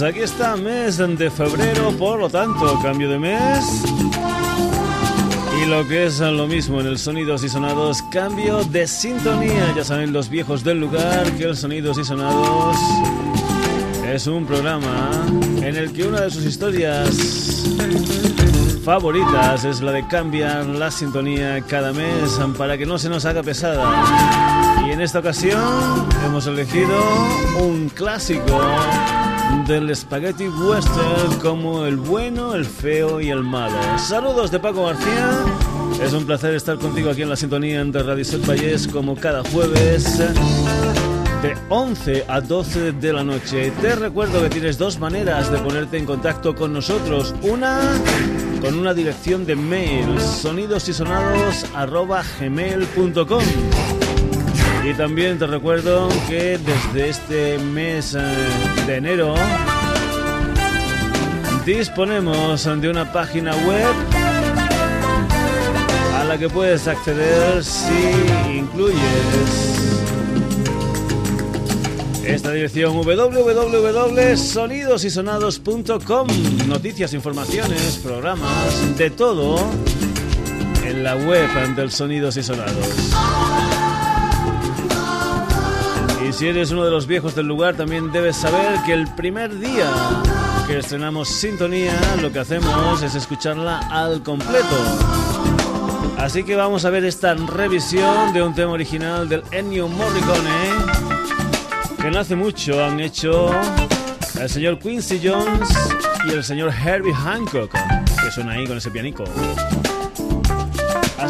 Pues aquí está, mes de febrero, por lo tanto, cambio de mes. Y lo que es lo mismo en el Sonidos y Sonados, cambio de sintonía. Ya saben los viejos del lugar que el Sonidos y Sonados es un programa en el que una de sus historias favoritas es la de cambiar la sintonía cada mes para que no se nos haga pesada. Y en esta ocasión hemos elegido un clásico del spaghetti western como el bueno, el feo y el malo. Saludos de Paco García. Es un placer estar contigo aquí en la sintonía de Radio Set Valles como cada jueves de 11 a 12 de la noche. Te recuerdo que tienes dos maneras de ponerte en contacto con nosotros. Una con una dirección de mail. Y también te recuerdo que desde este mes eh, de enero disponemos de una página web a la que puedes acceder si incluyes esta dirección www.sonidosysonados.com Noticias, informaciones, programas, de todo en la web del Sonidos y Sonados. Y si eres uno de los viejos del lugar, también debes saber que el primer día que estrenamos Sintonía, lo que hacemos es escucharla al completo. Así que vamos a ver esta revisión de un tema original del Ennio Morricone que no hace mucho han hecho el señor Quincy Jones y el señor Herbie Hancock, que suena ahí con ese pianico.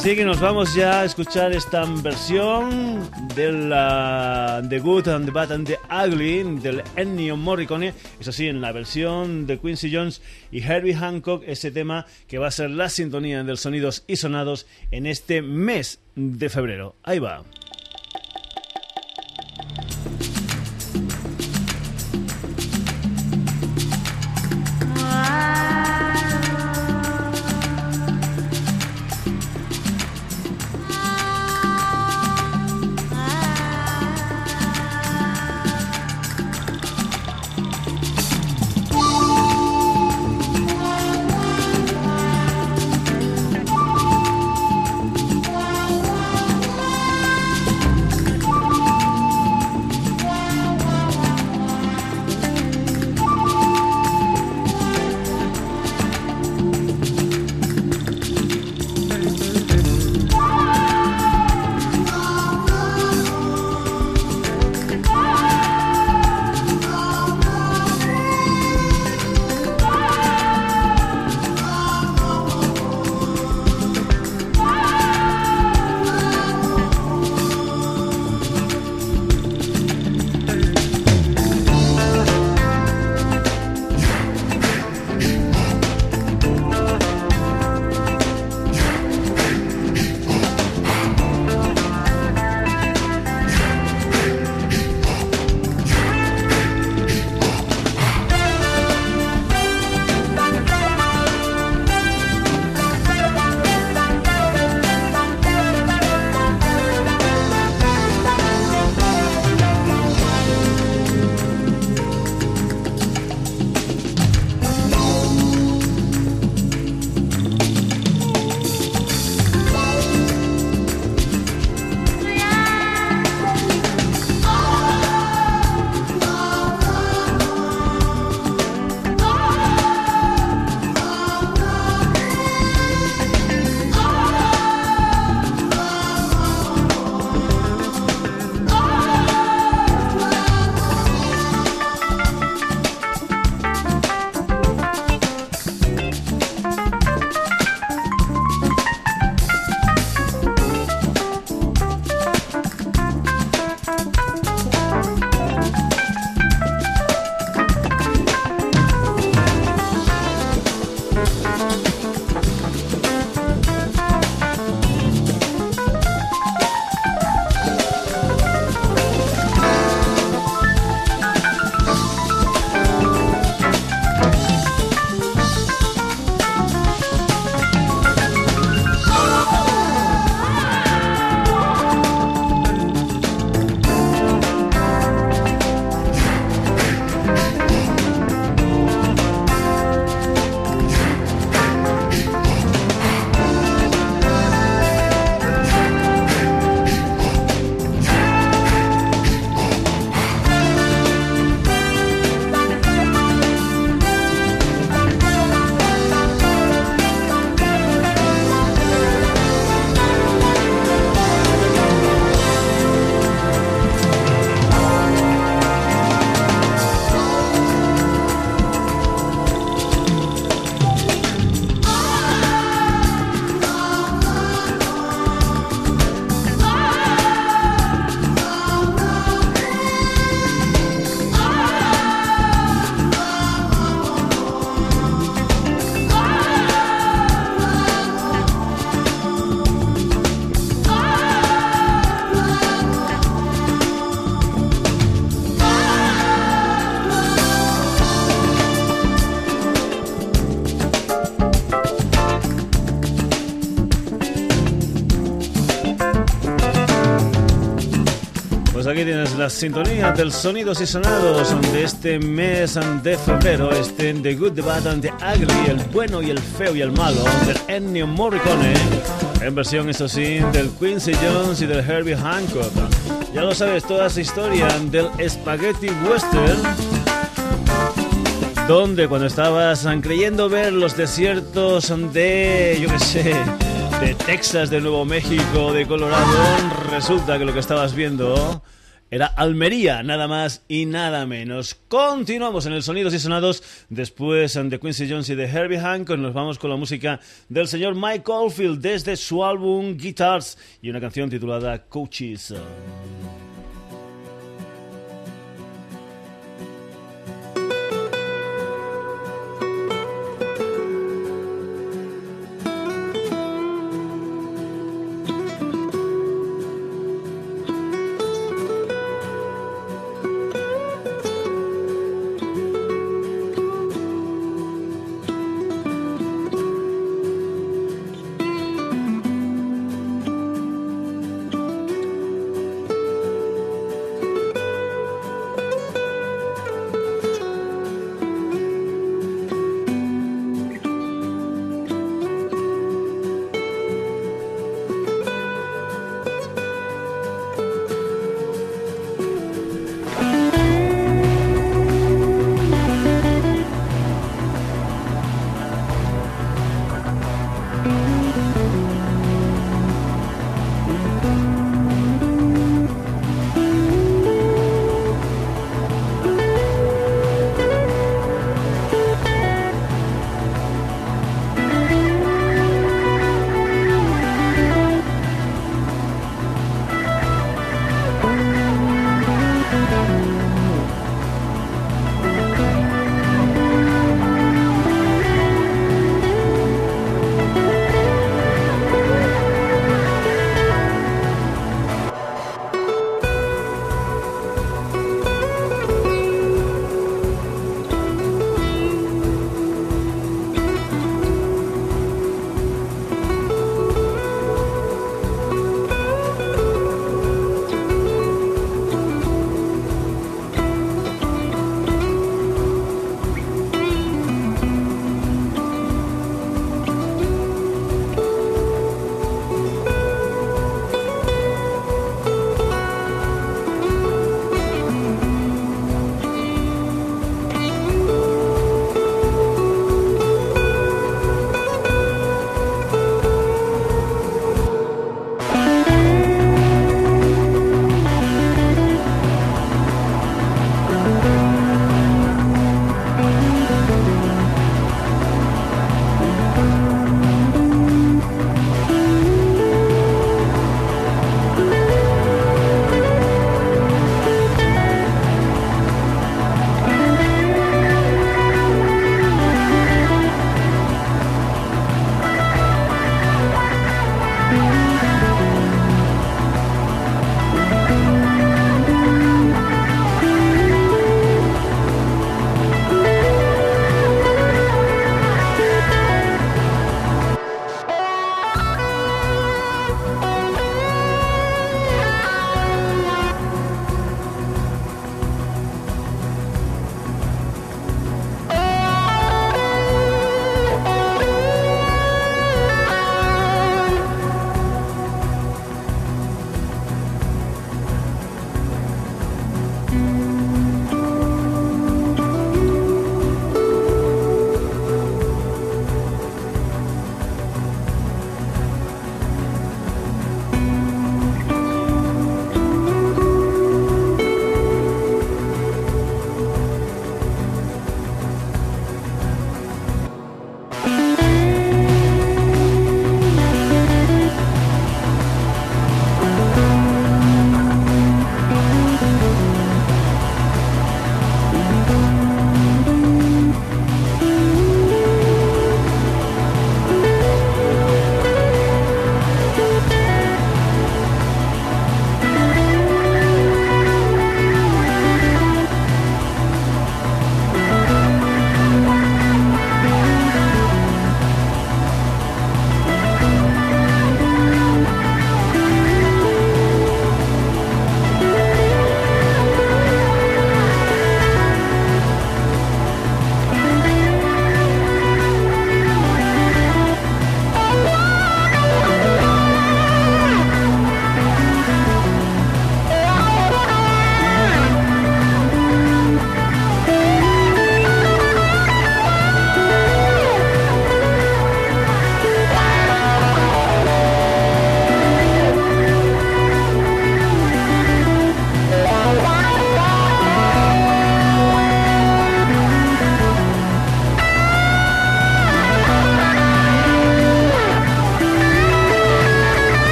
Así que nos vamos ya a escuchar esta versión de la The Good and the Bad and the Ugly del Ennio Morricone. Eso sí, en la versión de Quincy Jones y Herbie Hancock, ese tema que va a ser la sintonía del sonidos y sonados en este mes de febrero. Ahí va. Aquí tienes la sintonía del sonidos y sonados de este mes de febrero, este The Good, The Bad and The Ugly, el bueno y el feo y el malo, del Ennio Morricone, en versión, eso sí, del Quincy Jones y del Herbie Hancock. Ya lo sabes, toda esa historia del Spaghetti Western, donde cuando estabas creyendo ver los desiertos de, yo qué sé, de Texas, de Nuevo México, de Colorado, resulta que lo que estabas viendo era Almería, nada más y nada menos. Continuamos en el Sonidos y Sonados. Después de Quincy Jones y de Herbie Hancock, nos vamos con la música del señor Mike Oldfield desde su álbum Guitars y una canción titulada Coaches.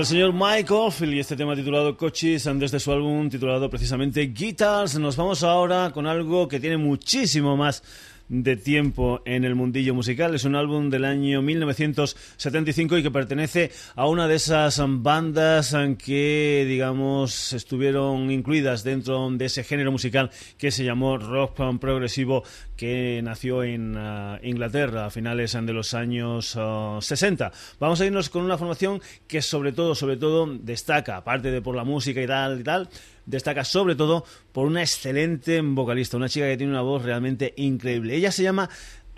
Del señor Mike Oldfield y este tema titulado Coches desde su álbum titulado precisamente Guitars. Nos vamos ahora con algo que tiene muchísimo más de tiempo en el mundillo musical. Es un álbum del año 1975 y que pertenece a una de esas bandas que, digamos, estuvieron incluidas dentro de ese género musical que se llamó rock progresivo que nació en uh, Inglaterra a finales de los años 60. Uh, Vamos a irnos con una formación que sobre todo, sobre todo destaca, aparte de por la música y tal y tal, destaca sobre todo por una excelente vocalista, una chica que tiene una voz realmente increíble. Ella se llama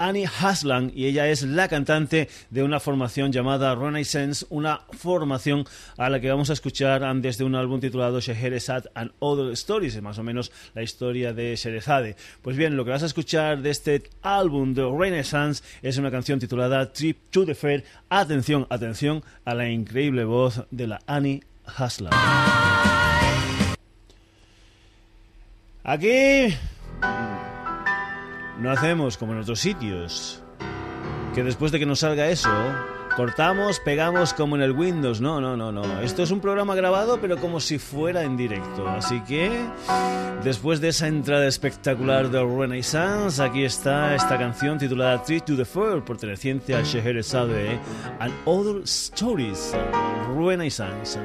Annie Haslam y ella es la cantante de una formación llamada Renaissance, una formación a la que vamos a escuchar desde un álbum titulado Scheherazade and Other Stories, más o menos la historia de Sherezade. Pues bien, lo que vas a escuchar de este álbum de Renaissance es una canción titulada Trip to the Fair. Atención, atención a la increíble voz de la Annie Haslam. Aquí no hacemos como en otros sitios, que después de que nos salga eso, cortamos, pegamos como en el Windows. No, no, no, no. Esto es un programa grabado, pero como si fuera en directo. Así que, después de esa entrada espectacular de Renaissance, aquí está esta canción titulada Treat to the Fur, perteneciente a Scheherazade and Other Stories, Renaissance.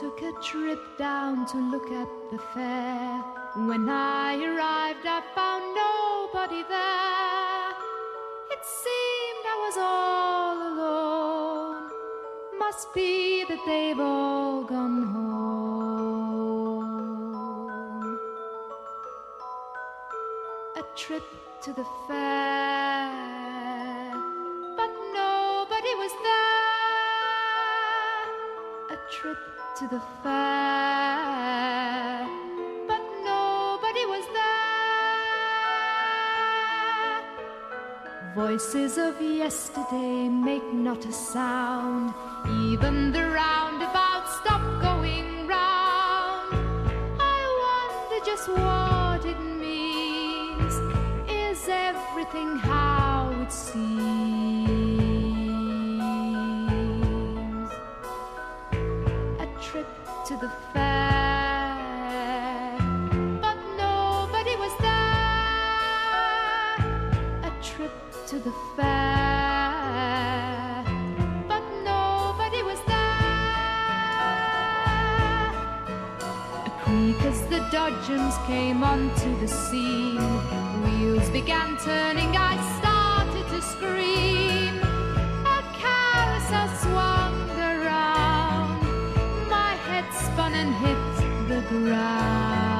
Took a trip down to look at the fair. When I arrived, I found nobody there. It seemed I was all alone. Must be that they've all gone home. A trip to the fair, to the fair, but nobody was there. Voices of yesterday make not a sound, even the roundabout stopped going round. I wonder just what it means. Is everything how it seems? Dodgems came onto the scene. Wheels began turning, I started to scream. A carousel swung around. My head spun and hit the ground.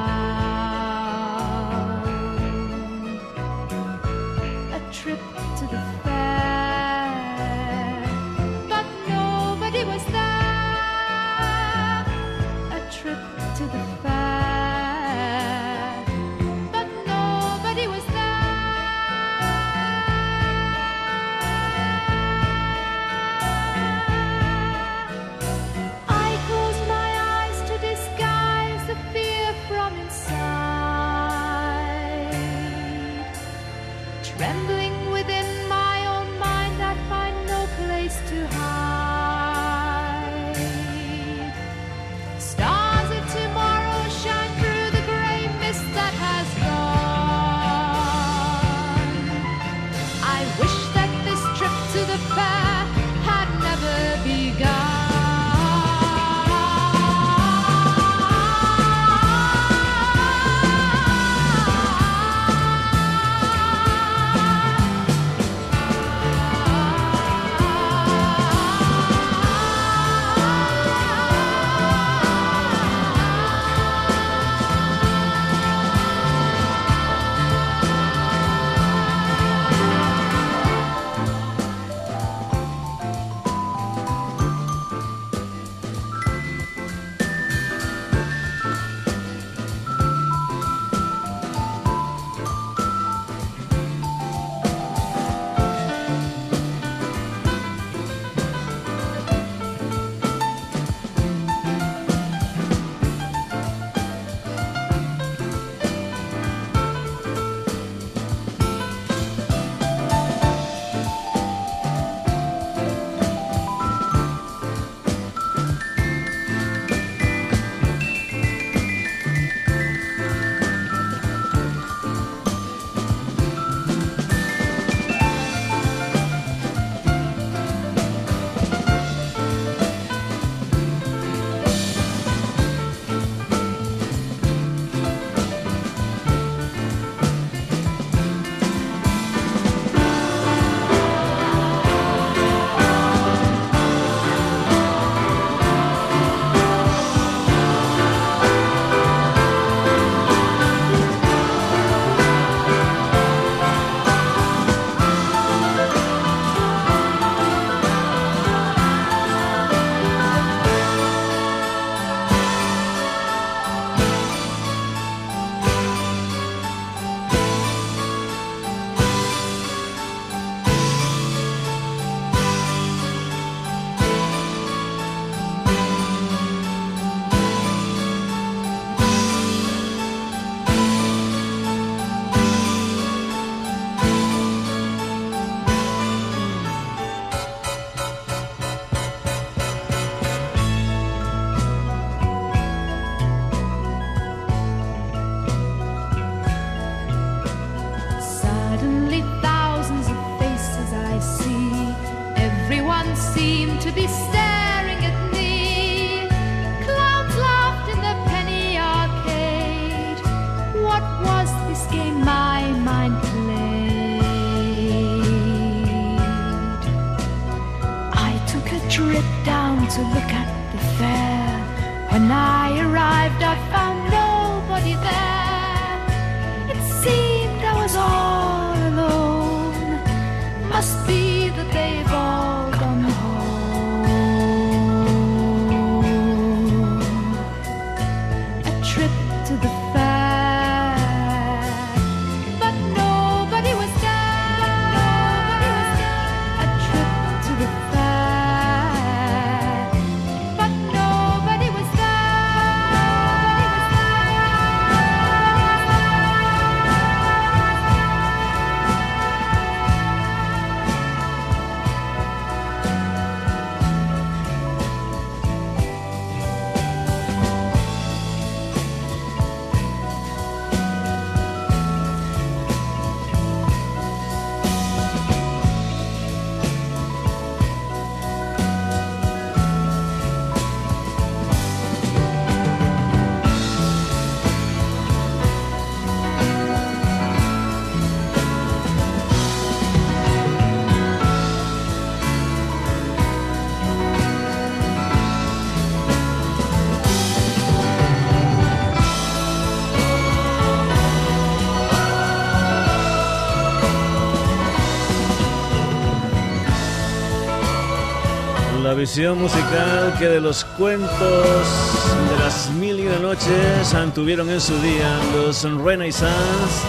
Visión musical que de los cuentos de las mil y una noches tuvieron en su día los Renaissance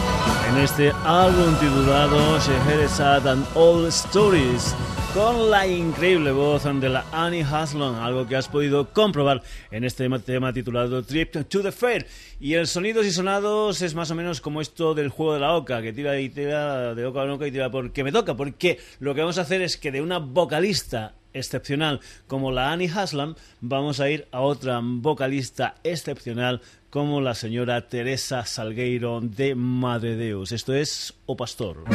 en este álbum titulado Scheherazade and All Stories con la increíble voz de la Annie Haslam, algo que has podido comprobar en este tema titulado Trip to the Fair. Y el sonidos y sonados es más o menos como esto del juego de la oca, que tira y tira de oca a oca y tira porque me toca, porque lo que vamos a hacer es que de una vocalista excepcional como la Annie Haslam, vamos a ir a otra vocalista excepcional como la señora Teresa Salgueiro de Madre Deus. Esto es O Pastor.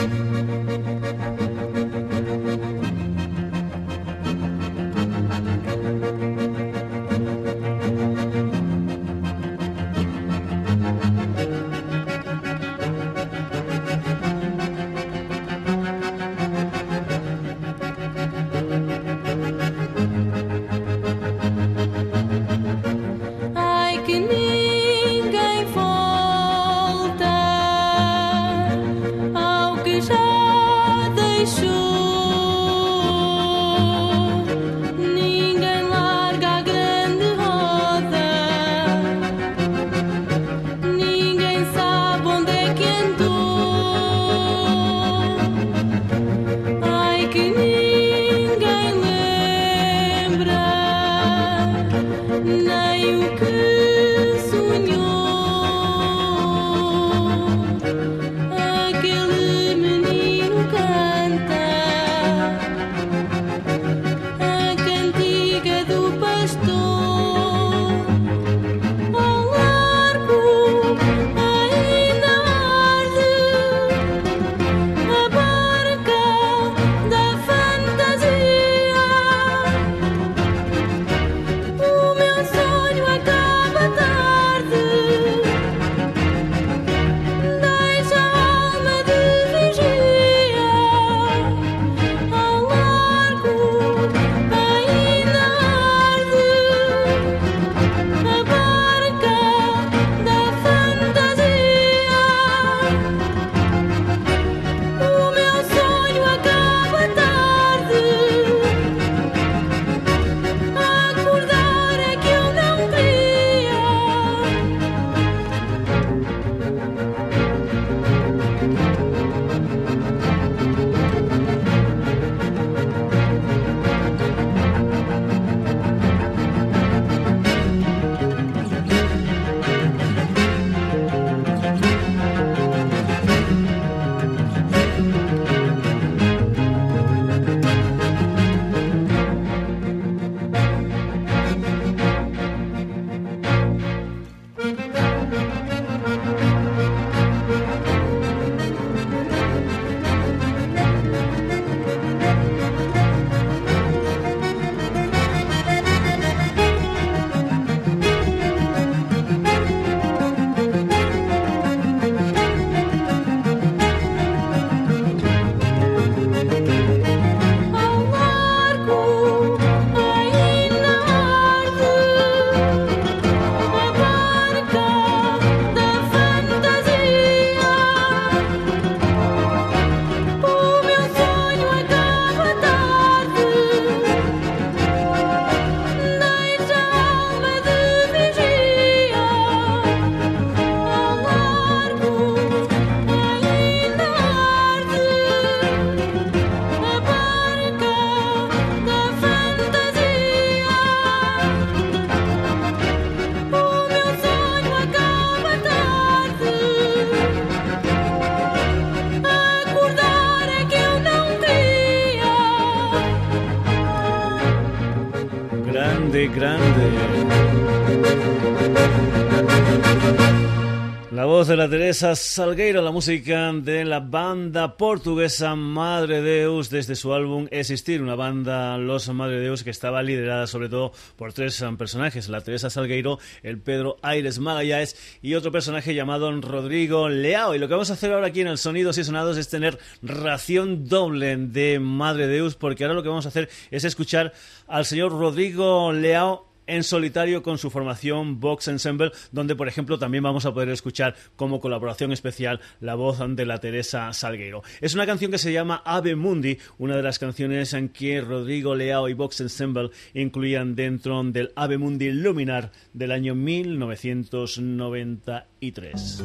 Teresa Salgueiro, la música de la banda portuguesa Madre Deus desde su álbum Existir, una banda Los Madre Deus que estaba liderada sobre todo por tres personajes, la Teresa Salgueiro, el Pedro Aires Magallanes y otro personaje llamado Rodrigo Leao. Y lo que vamos a hacer ahora aquí en el Sonidos y Sonados es tener ración doble de Madre Deus porque ahora lo que vamos a hacer es escuchar al señor Rodrigo Leao en solitario con su formación Vox Ensemble, donde por ejemplo también vamos a poder escuchar como colaboración especial la voz de la Teresa Salguero. Es una canción que se llama Ave Mundi, una de las canciones en que Rodrigo Leao y Vox Ensemble incluían dentro del Ave Mundi Luminar del año 1993.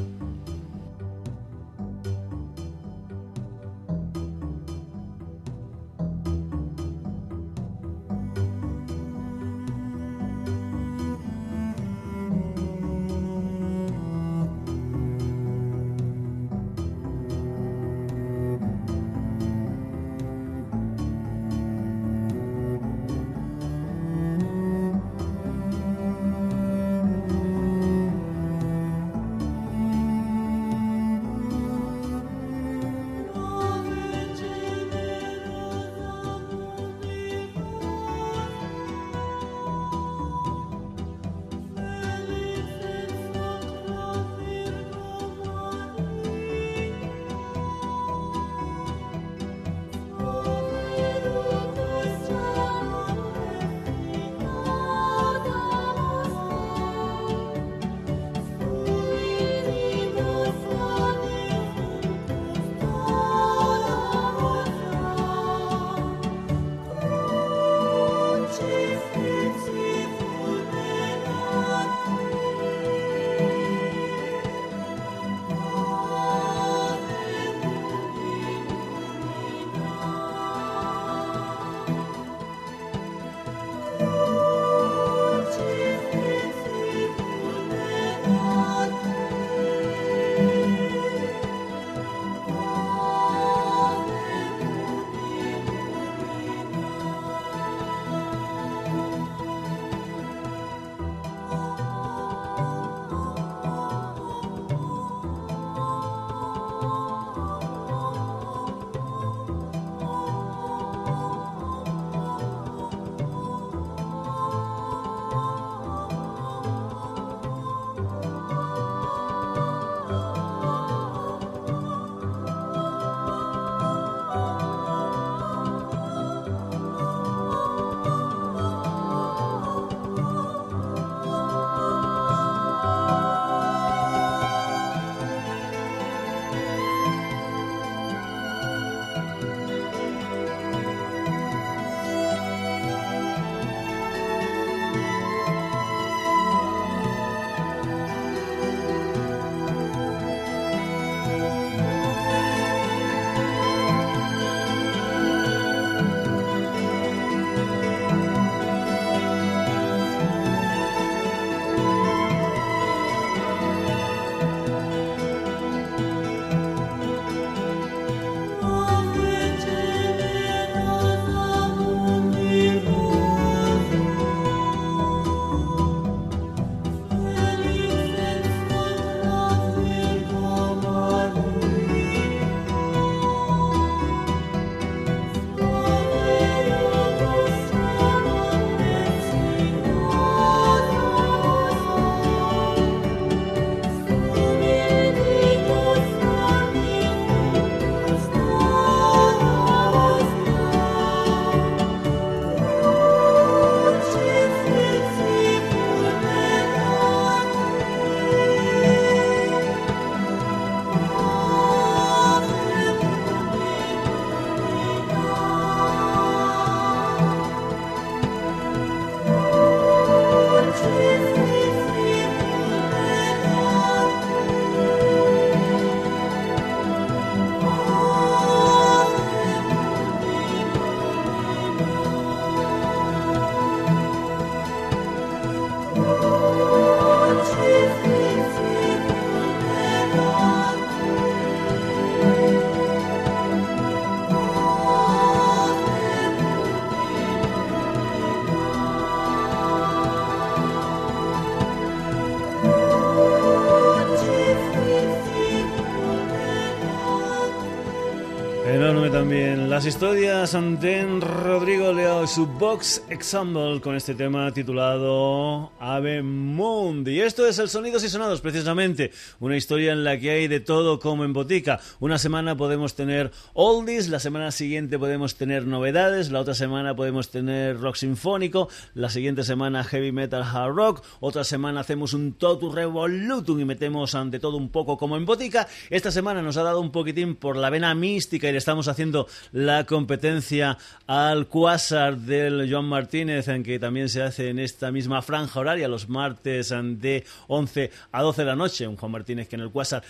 Las historias de Rodrigo Leo y su Box Example con este tema titulado Ave Mundi. Esto es el Sonidos y Sonados, precisamente. Una historia en la que hay de todo como en botica. Una semana podemos tener oldies, la semana siguiente podemos tener novedades, la otra semana podemos tener rock sinfónico, la siguiente semana heavy metal hard rock, otra semana hacemos un totu revolutum y metemos ante todo un poco como en botica. Esta semana nos ha dado un poquitín por la vena mística y le estamos haciendo la competencia al Quasar del Joan Martínez, en que también se hace en esta misma franja horaria, los martes de 11 a 12 de la noche. Un Juan Martínez que en el Quasar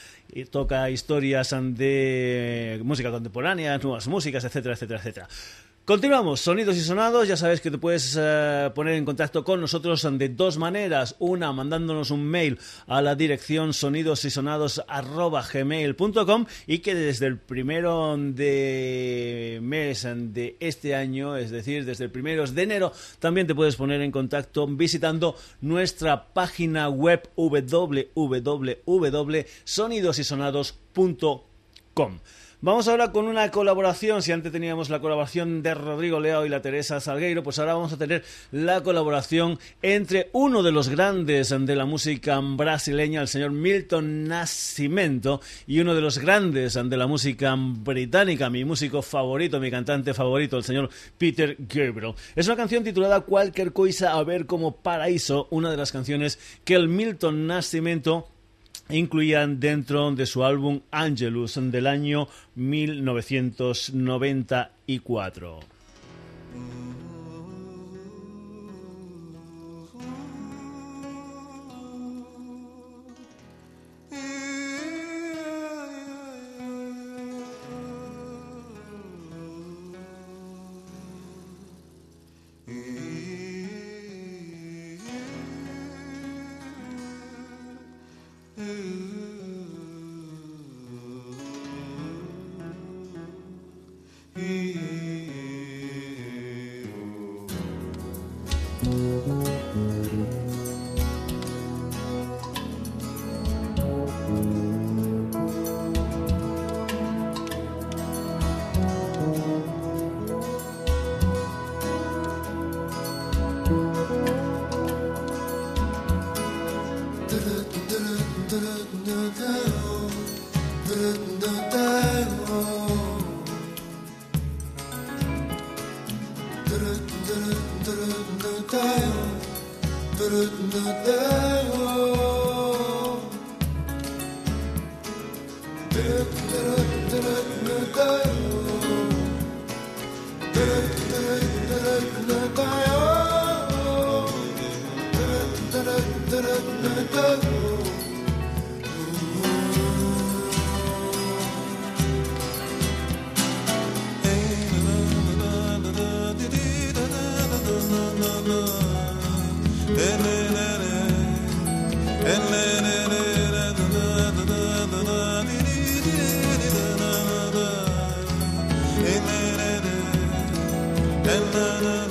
toca historias de música contemporánea, nuevas músicas, etcétera, etcétera, etcétera. Continuamos, sonidos y sonados. Ya sabes que te puedes eh, poner en contacto con nosotros de dos maneras. Una, mandándonos un mail a la dirección sonidosysonados.gmail.com y que desde el primero de mes de este año, es decir, desde el primero de enero, también te puedes poner en contacto visitando nuestra página web www.sonidosysonados.com. Vamos ahora con una colaboración. Si antes teníamos la colaboración de Rodrigo Leao y la Teresa Salgueiro, pues ahora vamos a tener la colaboración entre uno de los grandes de la música brasileña, el señor Milton Nascimento, y uno de los grandes de la música británica, mi músico favorito, mi cantante favorito, el señor Peter Gabriel. Es una canción titulada Cualquier cosa a ver como paraíso, una de las canciones que el Milton Nascimento incluían dentro de su álbum Angelus del año 1994. Ooh. and then na na na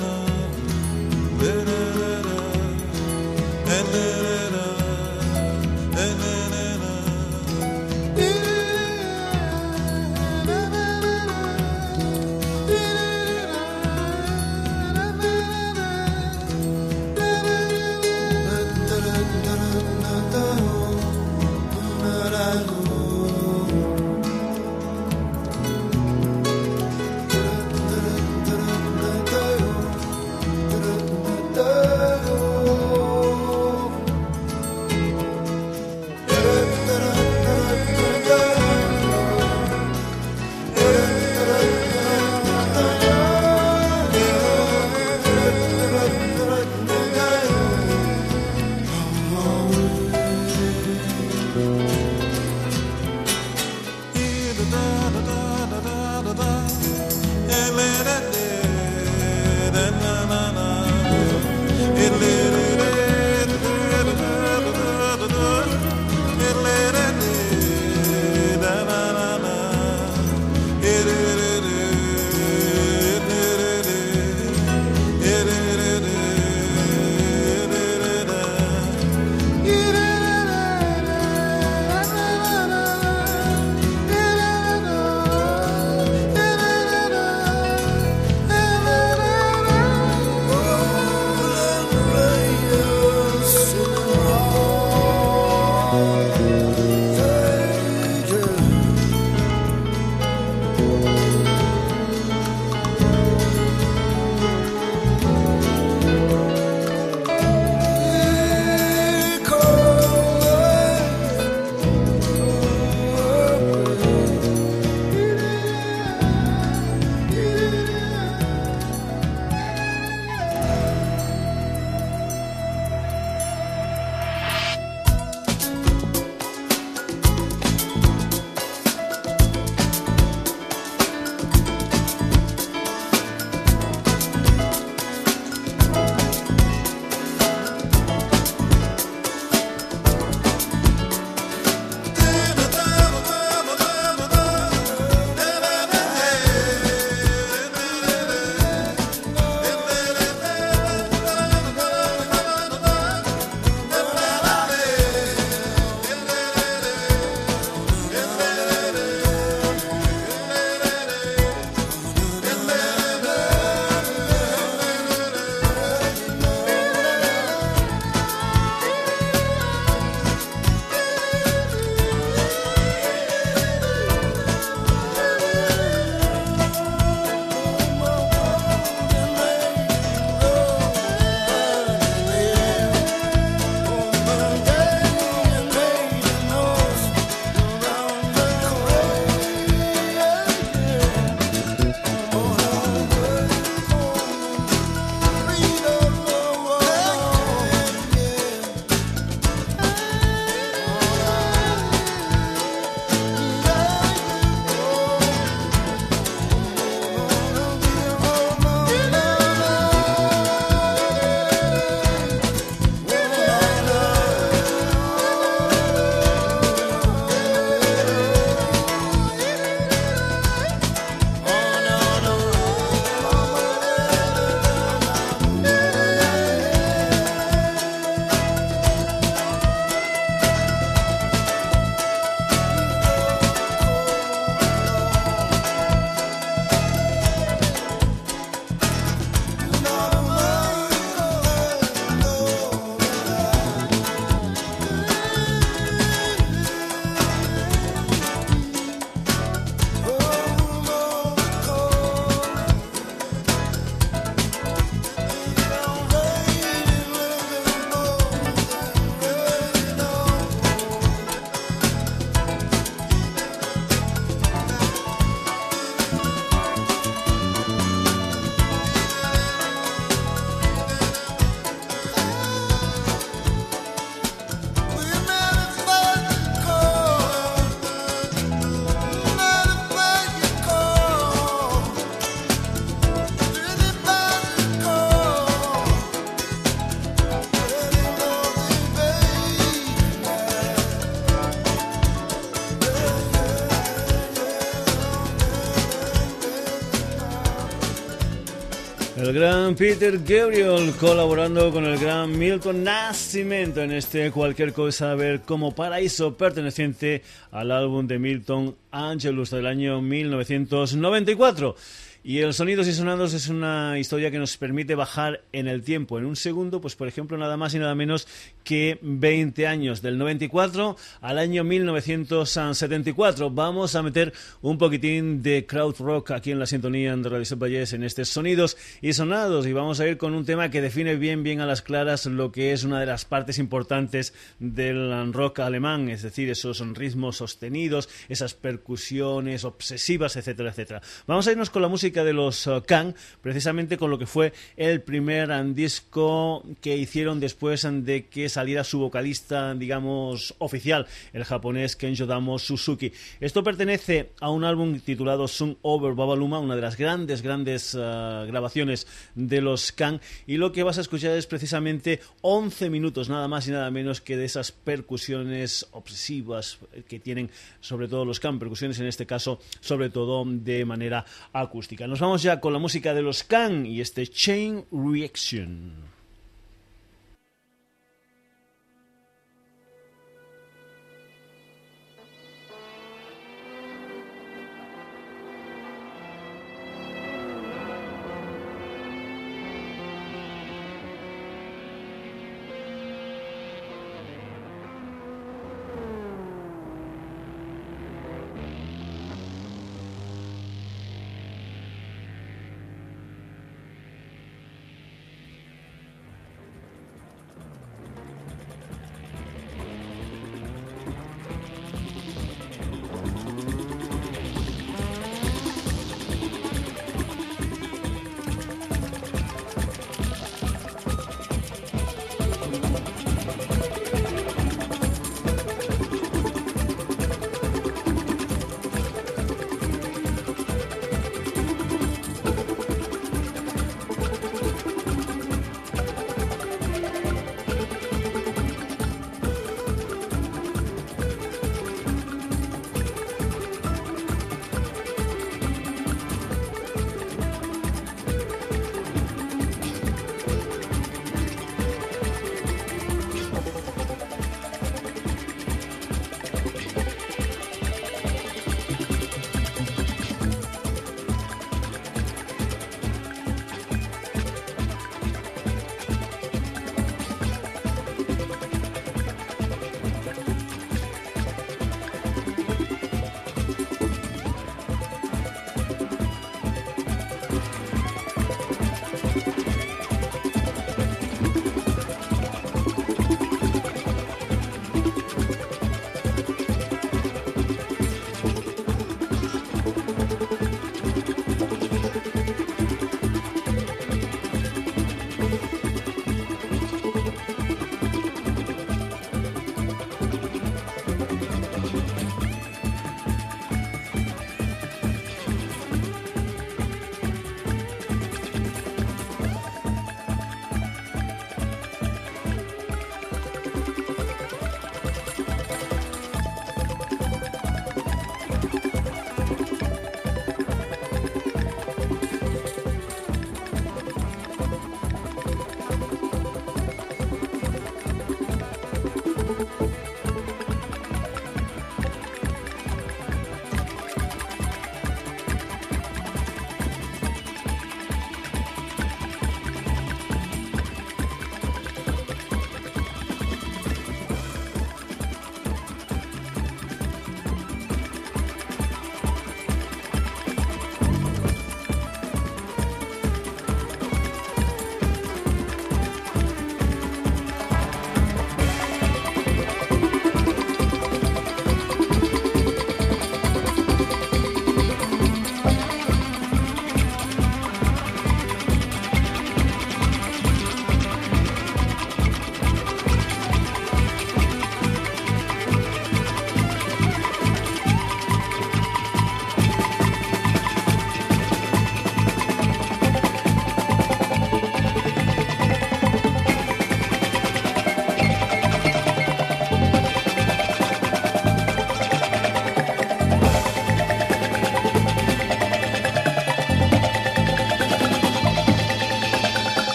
Peter Gabriel colaborando con el gran Milton Nascimento en este Cualquier Cosa a ver como paraíso perteneciente al álbum de Milton Angelus del año 1994. Y el Sonidos y Sonados es una historia que nos permite bajar en el tiempo. En un segundo, pues por ejemplo, nada más y nada menos que 20 años, del 94 al año 1974. Vamos a meter un poquitín de crowd rock aquí en la sintonía de Radio Valles en este Sonidos y Sonados. Y vamos a ir con un tema que define bien, bien a las claras lo que es una de las partes importantes del rock alemán, es decir, esos ritmos sostenidos, esas percusiones obsesivas, etcétera, etcétera. Vamos a irnos con la música de los uh, Kang, precisamente con lo que fue el primer disco que hicieron después de que saliera su vocalista, digamos, oficial, el japonés Kenjo Damo Suzuki. Esto pertenece a un álbum titulado Sun Over Babaluma, una de las grandes, grandes uh, grabaciones de los Kang, y lo que vas a escuchar es precisamente 11 minutos, nada más y nada menos que de esas percusiones obsesivas que tienen sobre todo los Kang, percusiones en este caso, sobre todo de manera acústica. Nos vamos ya con la música de los Can y este Chain Reaction.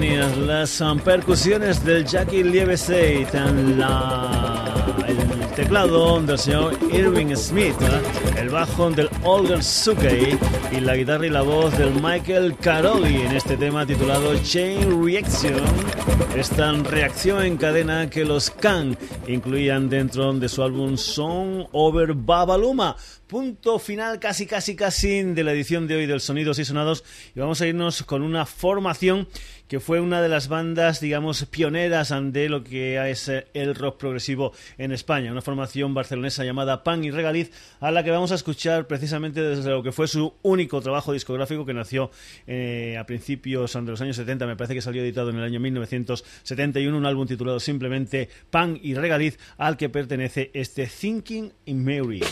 Tenías las percusiones del Jackie Lievestate, la, el teclado del señor Irving Smith, el bajo del Olger Sukey y la guitarra y la voz del Michael Caroli en este tema titulado Chain Reaction, esta reacción en cadena que los Kang incluían dentro de su álbum Song Over Babaluma. Punto final casi casi casi de la edición de hoy del Sonidos y Sonados. Y vamos a irnos con una formación que fue una de las bandas, digamos, pioneras de lo que es el rock progresivo en España. Una formación barcelonesa llamada Pan y Regaliz, a la que vamos a escuchar precisamente desde lo que fue su único trabajo discográfico que nació eh, a principios de los años 70. Me parece que salió editado en el año 1971, un álbum titulado simplemente Pan y Regaliz, al que pertenece este Thinking in Mary.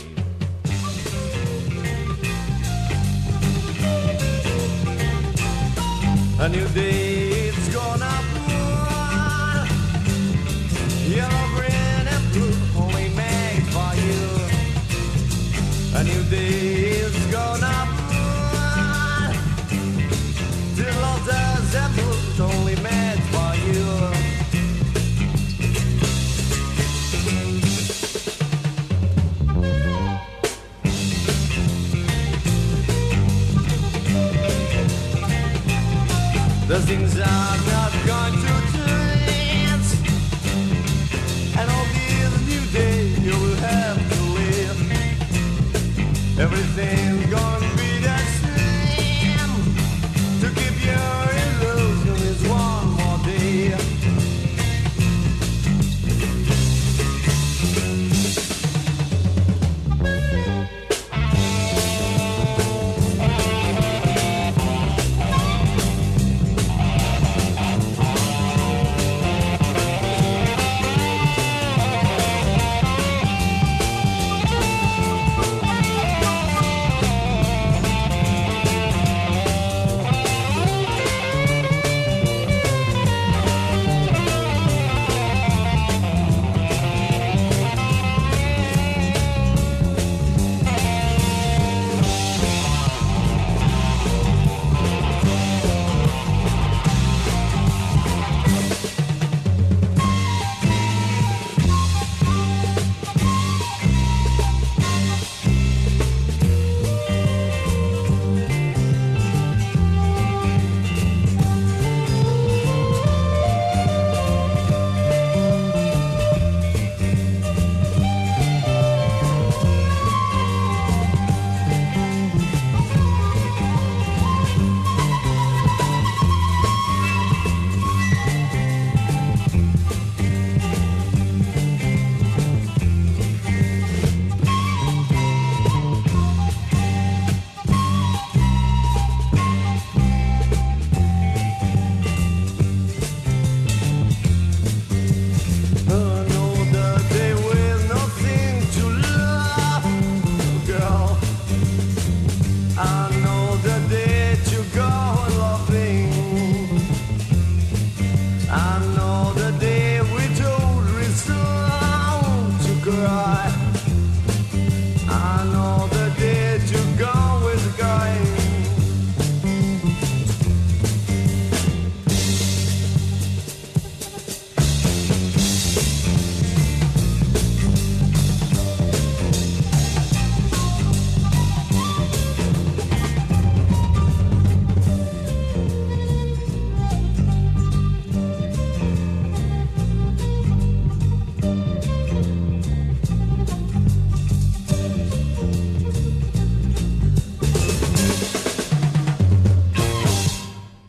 All does and blues, only made for you. The things are not going to change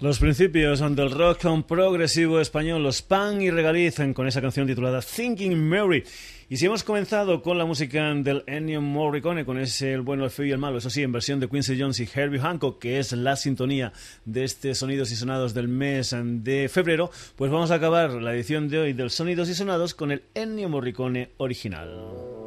Los principios del rock progresivo español, los Pan y Regalizan con esa canción titulada Thinking Mary. Y si hemos comenzado con la música del Ennio Morricone, con ese El bueno, el feo y el malo, eso sí, en versión de Quincy Jones y Herbie Hancock, que es la sintonía de este Sonidos y Sonados del mes de febrero, pues vamos a acabar la edición de hoy del Sonidos y Sonados con el Ennio Morricone original.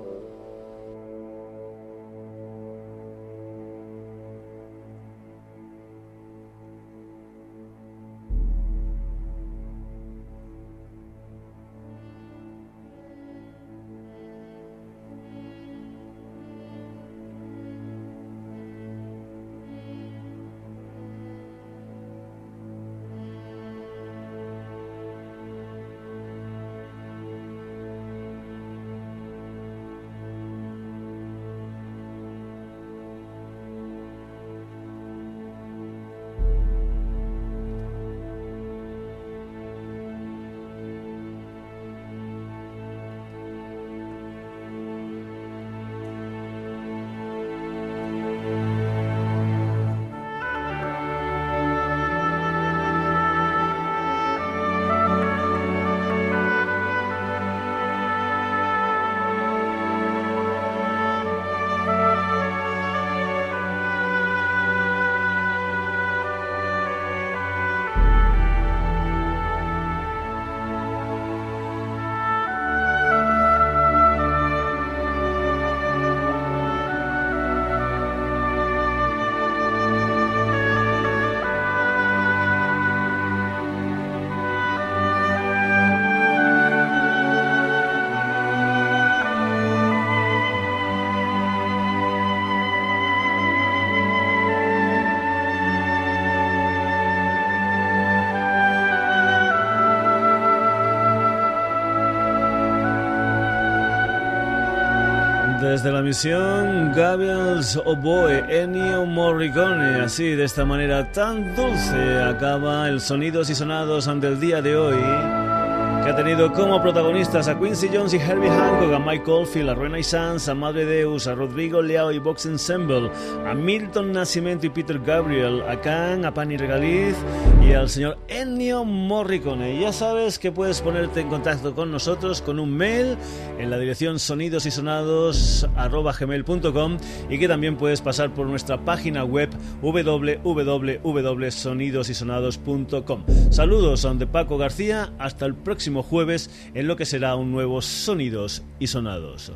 Desde la misión Gabriel's Oboe, Ennio Morricone. Así, de esta manera tan dulce, acaba el Sonidos y Sonados ante el día de hoy que ha tenido como protagonistas a Quincy Jones y Herbie Hancock, a Mike Oldfield, a Renaissance, a Madre Deus, a Rodrigo Leao y Box Ensemble, a Milton Nascimento y Peter Gabriel, a Khan, a Pani Regaliz y al señor Ennio Morricone. Ya sabes que puedes ponerte en contacto con nosotros con un mail en la dirección sonidosysonados.gmail.com y que también puedes pasar por nuestra página web www.sonidosysonados.com. Saludos de Paco García, hasta el jueves en lo que será un nuevo Sonidos y Sonados.